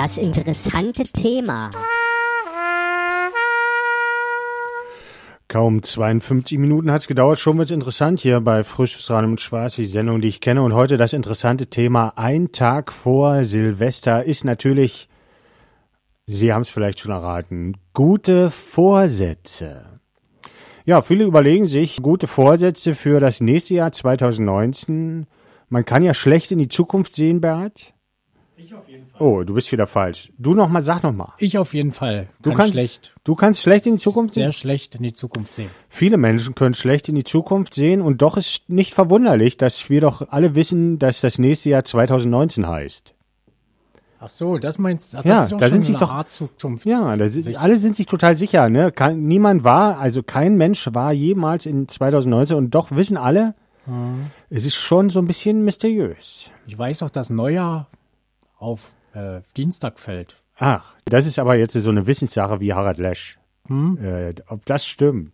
Das interessante Thema. Kaum 52 Minuten hat es gedauert, schon wird's interessant hier bei Frisches Radio mit Spaß, die Sendung, die ich kenne. Und heute das interessante Thema, ein Tag vor Silvester, ist natürlich, Sie haben es vielleicht schon erraten, gute Vorsätze. Ja, viele überlegen sich gute Vorsätze für das nächste Jahr 2019. Man kann ja schlecht in die Zukunft sehen, Bert. Ich auf jeden Fall. Oh, du bist wieder falsch. Du noch mal, sag noch mal. Ich auf jeden Fall. Du Kann kannst schlecht, Du kannst schlecht in die Zukunft sehen. sehr schlecht in die Zukunft sehen. Viele Menschen können schlecht in die Zukunft sehen und doch ist nicht verwunderlich, dass wir doch alle wissen, dass das nächste Jahr 2019 heißt. Ach so, das meinst du? Ach, Ja, das ist auch da sind sich doch- Art Zukunft. Ja, da sind, alle sind sich total sicher. Ne? Kein, niemand war, also kein Mensch war jemals in 2019 und doch wissen alle, es ist schon so ein bisschen mysteriös. Ich weiß auch, dass Neujahr auf äh, Dienstag fällt. Ach, das ist aber jetzt so eine Wissenssache wie Harald Lesch. Hm? Äh, ob das stimmt.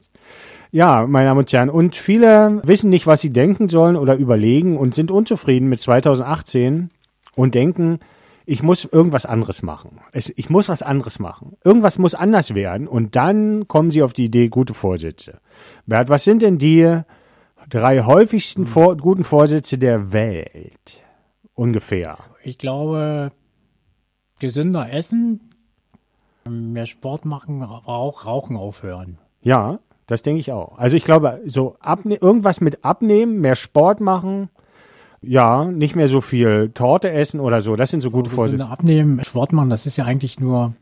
Ja, meine Damen und Herren, und viele wissen nicht, was sie denken sollen oder überlegen und sind unzufrieden mit 2018 und denken, ich muss irgendwas anderes machen. Es, ich muss was anderes machen. Irgendwas muss anders werden und dann kommen sie auf die Idee, gute Vorsätze. Bert, was sind denn die drei häufigsten Vor guten Vorsätze der Welt? Ungefähr. Ich glaube, gesünder essen, mehr Sport machen, aber auch Rauchen aufhören. Ja, das denke ich auch. Also ich glaube, so abne irgendwas mit abnehmen, mehr Sport machen, ja, nicht mehr so viel Torte essen oder so. Das sind so gute Vorsätze. abnehmen, Sport machen, das ist ja eigentlich nur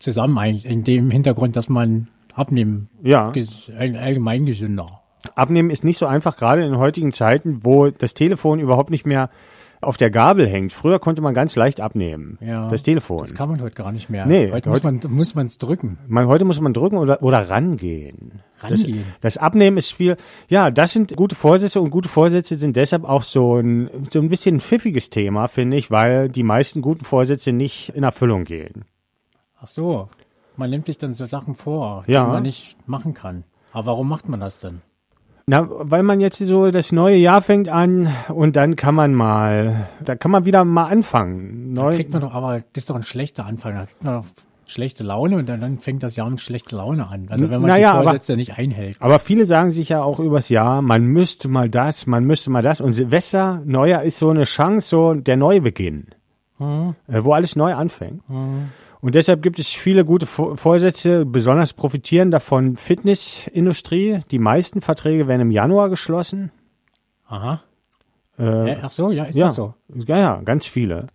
zusammen in dem Hintergrund, dass man abnehmen, Ja, allgemein gesünder. abnehmen ist nicht so einfach, gerade in heutigen Zeiten, wo das Telefon überhaupt nicht mehr auf der Gabel hängt. Früher konnte man ganz leicht abnehmen. Ja, das Telefon. Das kann man heute gar nicht mehr. Nee, heute muss heute- man muss man es drücken. Man, heute muss man drücken oder, oder rangehen. Rangehen. Das, das Abnehmen ist viel, ja, das sind gute Vorsätze und gute Vorsätze sind deshalb auch so ein, so ein bisschen ein pfiffiges Thema, finde ich, weil die meisten guten Vorsätze nicht in Erfüllung gehen. Ach so, man nimmt sich dann so Sachen vor, Ja. die man nicht machen kann. Aber warum macht man das denn? Na, weil man jetzt so das neue Jahr fängt an und dann kann man mal, da kann man wieder mal anfangen. Da Neu, kriegt man doch, aber das ist doch ein schlechter Anfang. Da kriegt man doch schlechte Laune und dann, fängt das Jahr mit schlechter Laune an. Also wenn man Naja, die aber- Vorsätze nicht einhält. aber viele sagen sich ja auch übers Jahr, man müsste mal das, man müsste mal das. Und Silvester, Neujahr ist so eine Chance, so der Neubeginn, äh, wo alles neu anfängt. Und deshalb gibt es viele gute Vor- Vorsätze. Besonders profitieren davon Fitnessindustrie. Die meisten Verträge werden im Januar geschlossen. Aha. Äh, ach so, ja, ist ja, das so? ja, ja, ganz viele.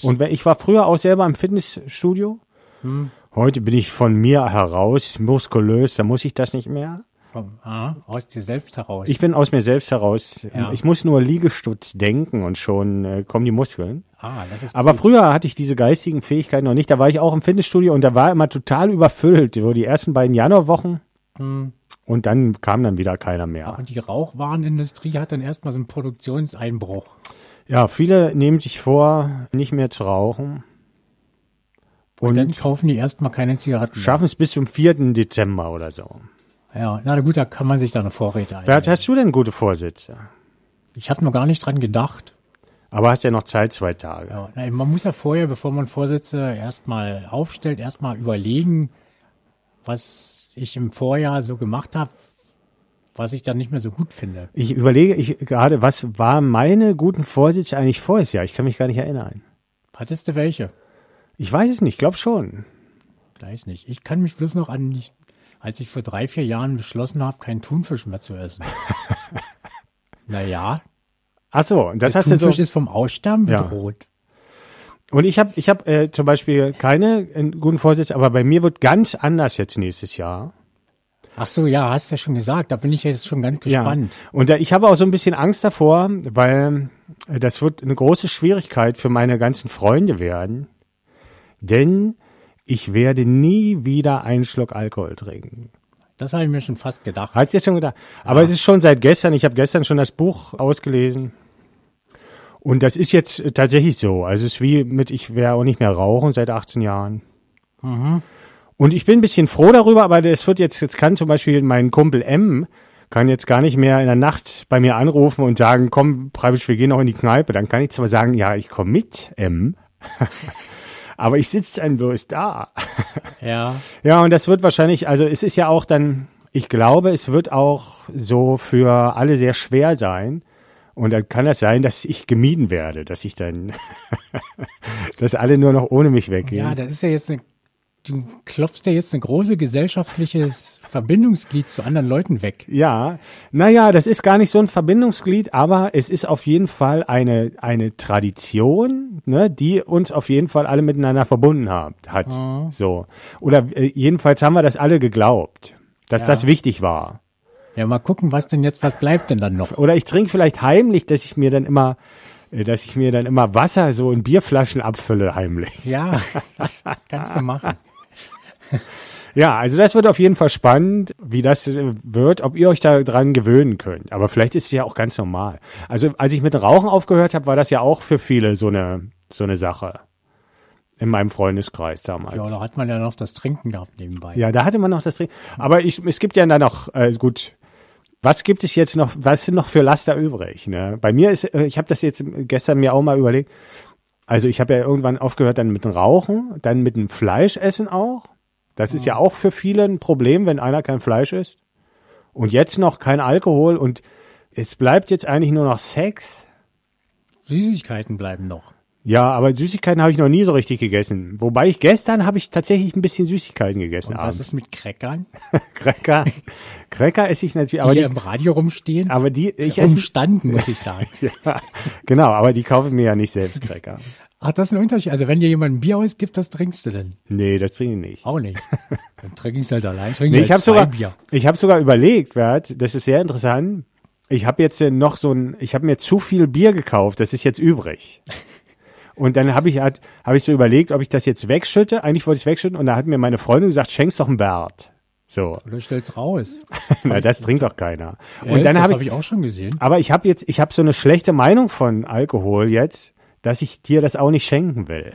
Und ich war früher auch selber im Fitnessstudio. Hm. Heute bin ich von mir heraus muskulös, da muss ich das nicht mehr. Vom, aha, aus dir selbst heraus. Ich bin aus mir selbst heraus. Ja. Ich muss nur Liegestutz denken und schon äh, kommen die Muskeln. ah, das ist Aber gut. früher hatte ich diese geistigen Fähigkeiten noch nicht. Da war ich auch im Fitnessstudio und da war immer total überfüllt. So die ersten beiden Januarwochen. Hm. Und dann kam dann wieder keiner mehr. Und die Rauchwarenindustrie hat dann erstmal so einen Produktionseinbruch. Ja, viele nehmen sich vor, nicht mehr zu rauchen. Und, Und, dann kaufen die erstmal keine Zigaretten schaffen es bis zum 4. Dezember oder so. Ja, na gut, da kann man sich da eine Vorräte ein. Bert, hast du denn gute Vorsätze? Ich habe noch gar nicht dran gedacht. Aber hast ja noch Zeit, zwei Tage. Ja, na, man muss ja vorher, bevor man Vorsätze erstmal aufstellt, erstmal überlegen, was ich im Vorjahr so gemacht habe, was ich dann nicht mehr so gut finde. Ich überlege ich gerade, was waren meine guten Vorsätze eigentlich vorher Jahr? Ich kann mich gar nicht erinnern. Hattest du welche? Ich weiß es nicht, glaub schon. Gleich nicht. Ich kann mich bloß noch an, als ich vor drei, vier Jahren beschlossen habe, keinen Thunfisch mehr zu essen. naja, Ach so, das der hast du so. Thunfisch ist vom Aussterben Ja. bedroht. Und ich habe ich hab, äh, zum Beispiel keine guten Vorsätze, aber bei mir wird ganz anders jetzt nächstes Jahr. Ach so, ja, hast du ja schon gesagt. Da bin ich jetzt schon ganz gespannt. Ja. Und äh, ich habe auch so ein bisschen Angst davor, weil äh, das wird eine große Schwierigkeit für meine ganzen Freunde werden. Denn ich werde nie wieder einen Schluck Alkohol trinken. Das habe ich mir schon fast gedacht. Hat's dir schon gedacht? Aber es ist schon seit gestern. Ich habe gestern schon das Buch ausgelesen. Und das ist jetzt tatsächlich so. Also es ist wie mit, ich werde auch nicht mehr rauchen seit 18 Jahren. Und ich bin ein bisschen froh darüber, aber es wird jetzt, jetzt kann zum Beispiel mein Kumpel M, kann jetzt gar nicht mehr in der Nacht bei mir anrufen und sagen, komm, Preibisch, wir gehen noch in die Kneipe. Dann kann ich zwar sagen, ja, ich komme mit, M. Aber ich sitze dann bloß da. Ja. Ja, und das wird wahrscheinlich, also es ist ja auch dann, ich glaube, es wird auch so für alle sehr schwer sein. Und dann kann das sein, dass ich gemieden werde, dass ich dann, dass alle nur noch ohne mich weggehen. Ja, das ist ja jetzt eine, du klopfst ja jetzt ein großes gesellschaftliches Verbindungsglied zu anderen Leuten weg. Ja, naja, das ist gar nicht so ein Verbindungsglied, aber es ist auf jeden Fall eine, eine Tradition, ne, die uns auf jeden Fall alle miteinander verbunden hat. hat. So. Oder äh, jedenfalls haben wir das alle geglaubt, dass Ja. das wichtig war. Ja, mal gucken, was denn jetzt, was bleibt denn dann noch? Oder ich trinke vielleicht heimlich, dass ich mir dann immer, äh, dass ich mir dann immer Wasser so in Bierflaschen abfülle heimlich. Ja, das kannst du machen. Ja, also das wird auf jeden Fall spannend, wie das äh, wird, ob ihr euch da dran gewöhnen könnt. Aber vielleicht ist es ja auch ganz normal. Also als ich mit dem Rauchen aufgehört habe, war das ja auch für viele so eine so eine Sache in meinem Freundeskreis damals. Ja, da hat man ja noch das Trinken gehabt nebenbei. Ja, da hatte man noch das Trinken. Aber ich, es gibt ja dann noch, äh, gut, was gibt es jetzt noch, was sind noch für Laster übrig? Ne? Bei mir ist, äh, ich habe das jetzt gestern mir auch mal überlegt, also ich habe ja irgendwann aufgehört dann mit dem Rauchen, dann mit dem Fleischessen auch. Das ist ja auch für viele ein Problem, wenn einer kein Fleisch isst. Und jetzt noch kein Alkohol und es bleibt jetzt eigentlich nur noch Sex. Süßigkeiten bleiben noch. Ja, aber Süßigkeiten habe ich noch nie so richtig gegessen. Wobei ich gestern habe ich tatsächlich ein bisschen Süßigkeiten gegessen. Und was abends. ist mit Crackern, Cracker. Cracker esse ich natürlich, die aber die, im Radio rumstehen? aber die, ich esse, Rumstanden, muss ich sagen. ja, genau, aber die kaufen mir ja nicht selbst Cracker. Ach, das ist ein Unterschied. Also wenn dir jemand ein Bier ausgibt, das trinkst du denn? Nee, das trinke ich nicht. Auch nicht. Dann trinke ich es halt allein. Trinke Nee, halt ich habe zwei sogar, Bier. ich habe sogar überlegt, Bert, das ist sehr interessant. Ich habe jetzt noch so ein, ich habe mir zu viel Bier gekauft, das ist jetzt übrig. Und dann habe ich halt, habe ich so überlegt, ob ich das jetzt wegschütte. Eigentlich wollte ich es wegschütten und da hat mir meine Freundin gesagt, schenk's doch einen Bert. So, Oder stell's raus. na, das trinkt doch keiner. Ja, Und dann das habe habe ich, ich auch schon gesehen. aber ich habe jetzt, ich habe so eine schlechte Meinung von Alkohol jetzt, dass ich dir das auch nicht schenken will.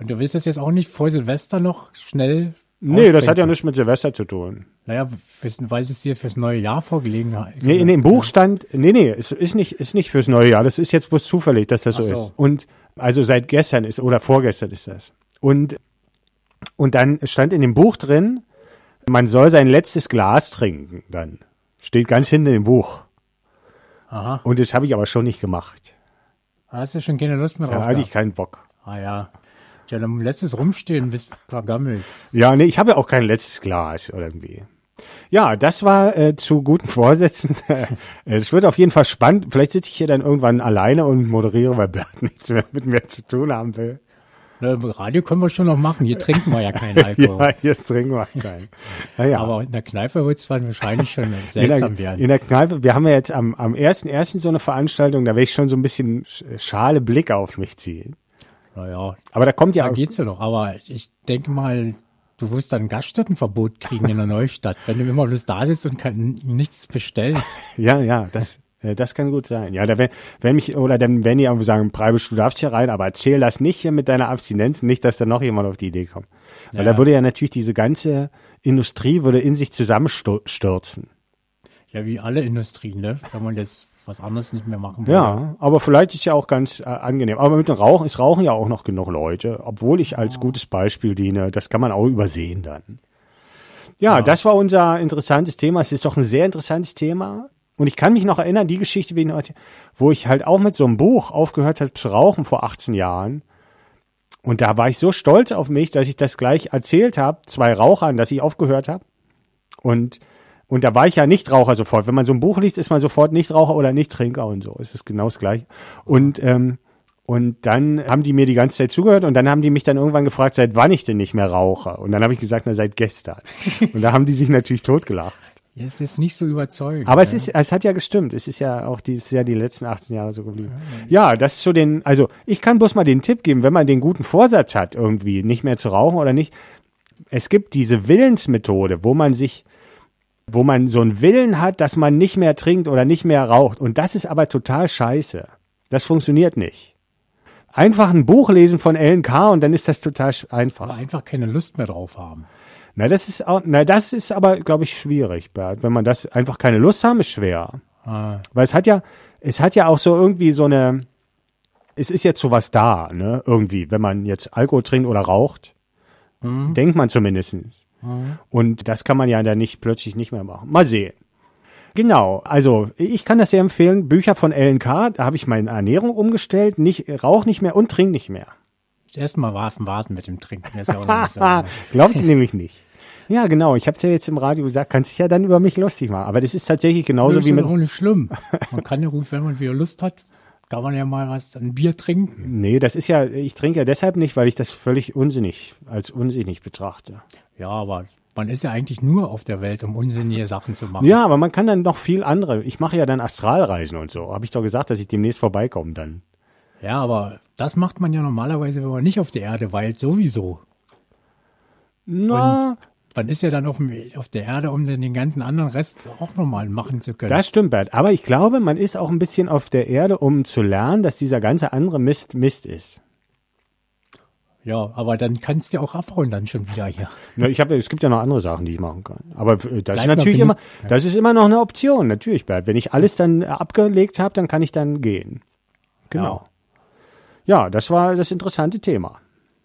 Und du willst das jetzt auch nicht vor Silvester noch schnell Nee, das hat ja nichts mit Silvester zu tun. Naja, fürs, weil es dir fürs neue Jahr vorgelegen hat. Nee, in dem Buch stand, nee, nee, es ist nicht, ist nicht fürs neue Jahr. Das ist jetzt bloß zufällig, dass das so, so. ist. Und, also seit gestern ist, oder vorgestern ist das. Und, und dann stand in dem Buch drin, man soll sein letztes Glas trinken, dann. Steht ganz hinten im Buch. Aha. Und das habe ich aber schon nicht gemacht. Hast du schon keine Lust mehr Da drauf. hatte ich keinen Bock. ah ja. Ja, dann lässt es rumstehen, bis vergammelt. Ja, nee, ich habe ja auch kein letztes Glas irgendwie. Ja, das war äh, zu guten Vorsätzen. Es wird auf jeden Fall spannend. Vielleicht sitze ich hier dann irgendwann alleine und moderiere, weil Bert nichts mehr mit mir zu tun haben will. Radio können wir schon noch machen. Hier trinken wir ja keinen Alkohol. Ja, jetzt trinken wir keinen. Naja, Aber in der Kneipe wird es dann wahrscheinlich schon in, seltsam der, werden. in der Kneipe, wir haben ja jetzt am, am ersten ersten so eine Veranstaltung, da werde ich schon so ein bisschen sch- schale Blicke auf mich ziehen. naja, Aber da kommt ja da geht's ja noch. Aber ich denke mal, du wirst dann Gaststättenverbot kriegen in der Neustadt, wenn du immer bloß da sitzt und kein, nichts bestellst. Ja, ja, das, das kann gut sein. Ja, da wenn, wenn mich, oder dann werden die einfach sagen, Preibisch, du darfst hier rein, aber erzähl das nicht hier mit deiner Abstinenz, nicht, dass da noch jemand auf die Idee kommt. Weil Ja. da würde ja natürlich diese ganze Industrie würde in sich zusammenstürzen. Ja, wie alle Industrien, ne? Wenn man jetzt was anderes nicht mehr machen will. Ja, aber vielleicht ist ja auch ganz äh, angenehm. Aber mit dem Rauchen, es rauchen ja auch noch genug Leute, obwohl ich als gutes Beispiel diene. Das kann man auch übersehen dann. Ja, das war unser interessantes Thema. Es ist doch ein sehr interessantes Thema. Und ich kann mich noch erinnern, die Geschichte, wo ich halt auch mit so einem Buch aufgehört habe zu rauchen vor 18 Jahren. Und da war ich so stolz auf mich, dass ich das gleich erzählt habe, zwei Rauchern, dass ich aufgehört habe. Und, und da war ich ja Nichtraucher sofort. Wenn man so ein Buch liest, ist man sofort Nichtraucher oder Nichttrinker und so. Es ist genau das gleiche. Und, ähm, und dann haben die mir die ganze Zeit zugehört und dann haben die mich dann irgendwann gefragt, seit wann ich denn nicht mehr rauche. Und dann habe ich gesagt, na seit gestern. Und da haben die sich natürlich totgelacht. Jetzt ist nicht so überzeugend. Aber ne? es ist, es hat ja gestimmt. Es ist ja auch die, es ist ja die letzten 18 Jahre so geblieben. Ja, das ist so den, also ich kann bloß mal den Tipp geben, wenn man den guten Vorsatz hat, irgendwie nicht mehr zu rauchen oder nicht. Es gibt diese Willensmethode, wo man sich, wo man so einen Willen hat, dass man nicht mehr trinkt oder nicht mehr raucht. Und das ist aber total scheiße. Das funktioniert nicht. Einfach ein Buch lesen von Ellen K. und dann ist das total einfach. Aber einfach keine Lust mehr drauf haben. Na, das ist auch, na, das ist aber, glaube ich, schwierig, Bert. Wenn man das einfach keine Lust haben, ist schwer. Ah, Weil es hat ja, es hat ja auch so irgendwie so eine, es ist jetzt sowas da, ne, irgendwie, wenn man jetzt Alkohol trinkt oder raucht, denkt man zumindestens. Und das kann man ja dann nicht plötzlich nicht mehr machen. Mal sehen. Genau, also ich kann das sehr empfehlen. Bücher von LNK, da habe ich meine Ernährung umgestellt, nicht rauch nicht mehr und trink nicht mehr. Erstmal warten, warten mit dem Trinken. Das ist ja auch nicht so. Glaubt sie nämlich nicht. Ja, genau. Ich habe es ja jetzt im Radio gesagt, kannst dich ja dann über mich lustig machen. Aber das ist tatsächlich genauso das wie ist mit. auch nicht schlimm. Man kann ja gut, wenn man wieder Lust hat, kann man ja mal was, ein Bier trinken. Nee, das ist ja, ich trinke ja deshalb nicht, weil ich das völlig unsinnig, als unsinnig betrachte. Ja, aber man ist ja eigentlich nur auf der Welt, um unsinnige Sachen zu machen. Ja, aber man kann dann noch viel andere. Ich mache ja dann Astralreisen und so. Habe ich doch gesagt, dass ich demnächst vorbeikomme dann. Ja, aber das macht man ja normalerweise, wenn man nicht auf der Erde weilt, sowieso. Na, Man ist ja dann auf, dem, auf der Erde, um dann den ganzen anderen Rest auch nochmal machen zu können. das stimmt, Bert. Aber ich glaube, man ist auch ein bisschen auf der Erde, um zu lernen, dass dieser ganze andere Mist Mist ist. ja, aber dann kannst du ja auch abhauen dann schon wieder hier. Na, ich habe, es gibt ja noch andere Sachen, die ich machen kann. Aber äh, das ist Bleib natürlich mal immer, das ist immer noch eine Option, natürlich, Bert. Wenn ich alles dann abgelegt habe, dann kann ich dann gehen. Genau. Ja, das war das interessante Thema.